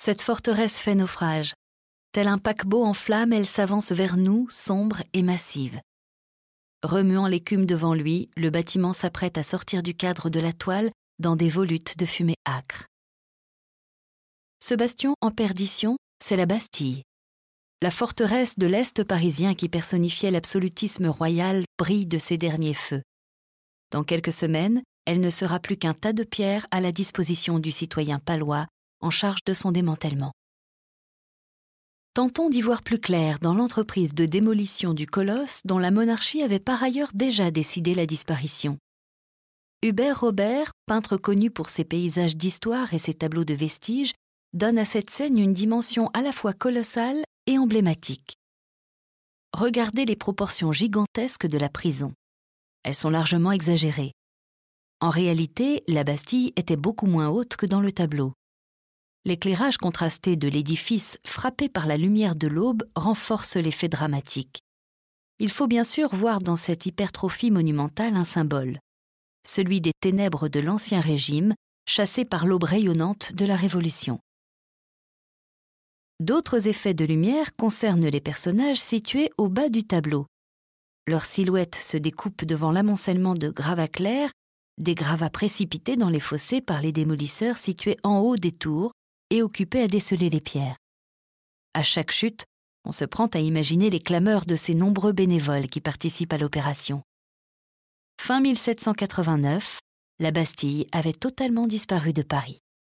Cette forteresse fait naufrage. Tel un paquebot en flammes, elle s'avance vers nous, sombre et massive. Remuant l'écume devant lui, le bâtiment s'apprête à sortir du cadre de la toile dans des volutes de fumée âcre. Ce bastion en perdition, c'est la Bastille. La forteresse de l'Est parisien qui personnifiait l'absolutisme royal brille de ses derniers feux. Dans quelques semaines, elle ne sera plus qu'un tas de pierres à la disposition du citoyen palois en charge de son démantèlement. Tentons d'y voir plus clair dans l'entreprise de démolition du colosse dont la monarchie avait par ailleurs déjà décidé la disparition. Hubert Robert, peintre connu pour ses paysages d'histoire et ses tableaux de vestiges, donne à cette scène une dimension à la fois colossale et emblématique. Regardez les proportions gigantesques de la prison. Elles sont largement exagérées. En réalité, la Bastille était beaucoup moins haute que dans le tableau. L'éclairage contrasté de l'édifice frappé par la lumière de l'aube renforce l'effet dramatique. Il faut bien sûr voir dans cette hypertrophie monumentale un symbole, celui des ténèbres de l'Ancien Régime, chassées par l'aube rayonnante de la Révolution. D'autres effets de lumière concernent les personnages situés au bas du tableau. Leurs silhouettes se découpent devant l'amoncellement de gravats clairs, des gravats précipités dans les fossés par les démolisseurs situés en haut des tours et occupés à déceler les pierres. À chaque chute, on se prend à imaginer les clameurs de ces nombreux bénévoles qui participent à l'opération. Fin 1789, la Bastille avait totalement disparu de Paris.